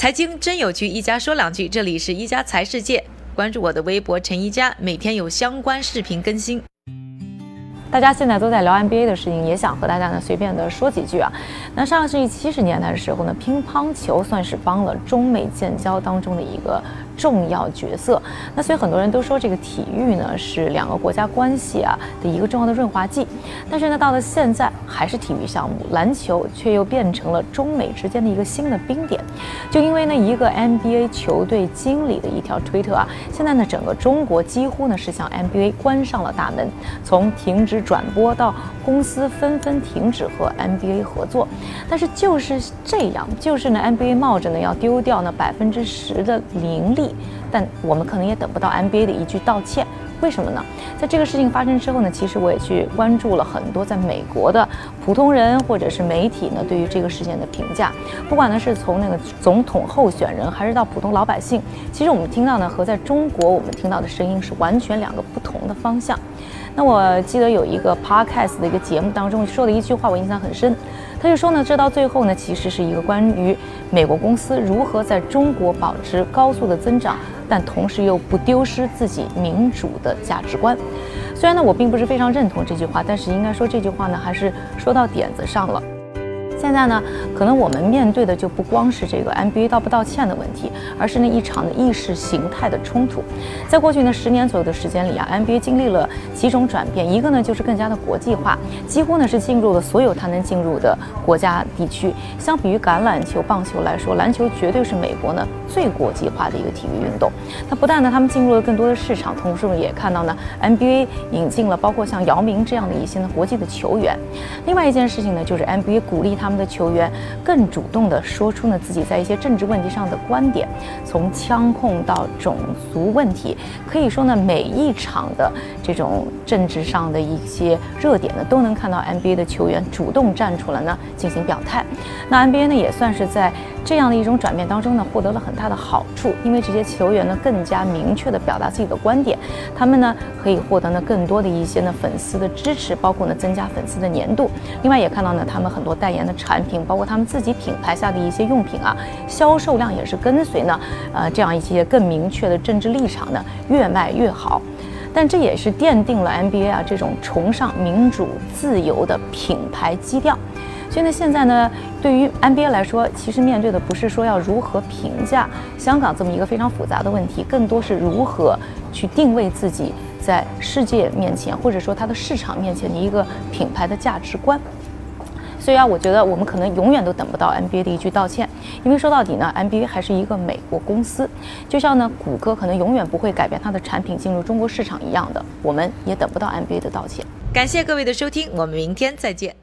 财经真有趣，一家说两句。这里是一家财世界，关注我的微博陈一家，每天有相关视频更新。大家现在都在聊 NBA 的事情，也想和大家呢随便的说几句啊。那上个世纪七十年代的时候呢，乒乓球算是帮了中美建交当中的一个重要角色。那所以很多人都说这个体育呢是两个国家关系啊的一个重要的润滑剂。但是呢，到了现在还是体育项目，篮球却又变成了中美之间的一个新的冰点。就因为呢一个 NBA 球队经理的一条推特啊，现在呢整个中国几乎呢是向 NBA 关上了大门，从停止。转播到公司纷纷停止和 NBA 合作，但是就是这样，就是呢 NBA 冒着呢要丢掉呢百分之十的盈利，但我们可能也等不到 NBA 的一句道歉。为什么呢？在这个事情发生之后呢，其实我也去关注了很多在美国的普通人或者是媒体呢对于这个事件的评价。不管呢是从那个总统候选人，还是到普通老百姓，其实我们听到呢和在中国我们听到的声音是完全两个不同的方向。那我记得有一个 podcast 的一个节目当中说的一句话，我印象很深。他就说呢，这到最后呢，其实是一个关于美国公司如何在中国保持高速的增长，但同时又不丢失自己民主的价值观。虽然呢，我并不是非常认同这句话，但是应该说这句话呢，还是说到点子上了。现在呢，可能我们面对的就不光是这个 NBA 道不道歉的问题，而是那一场的意识形态的冲突。在过去呢十年左右的时间里啊，NBA 经历了几种转变，一个呢就是更加的国际化，几乎呢是进入了所有它能进入的国家地区。相比于橄榄球、棒球来说，篮球绝对是美国呢最国际化的一个体育运动。那不但呢他们进入了更多的市场，同时也看到呢 NBA 引进了包括像姚明这样的一些呢国际的球员。另外一件事情呢就是 NBA 鼓励他。的球员更主动地说出呢自己在一些政治问题上的观点，从枪控到种族问题，可以说呢每一场的这种政治上的一些热点呢，都能看到 NBA 的球员主动站出来呢进行表态。那 NBA 呢也算是在这样的一种转变当中呢获得了很大的好处，因为这些球员呢更加明确地表达自己的观点，他们呢可以获得呢更多的一些呢粉丝的支持，包括呢增加粉丝的粘度。另外也看到呢他们很多代言的。产品包括他们自己品牌下的一些用品啊，销售量也是跟随呢，呃，这样一些更明确的政治立场呢，越卖越好。但这也是奠定了 NBA 啊这种崇尚民主自由的品牌基调。所以呢，现在呢，对于 NBA 来说，其实面对的不是说要如何评价香港这么一个非常复杂的问题，更多是如何去定位自己在世界面前，或者说它的市场面前的一个品牌的价值观。对呀，我觉得我们可能永远都等不到 NBA 的一句道歉，因为说到底呢，NBA 还是一个美国公司，就像呢，谷歌可能永远不会改变它的产品进入中国市场一样的，我们也等不到 NBA 的道歉。感谢各位的收听，我们明天再见。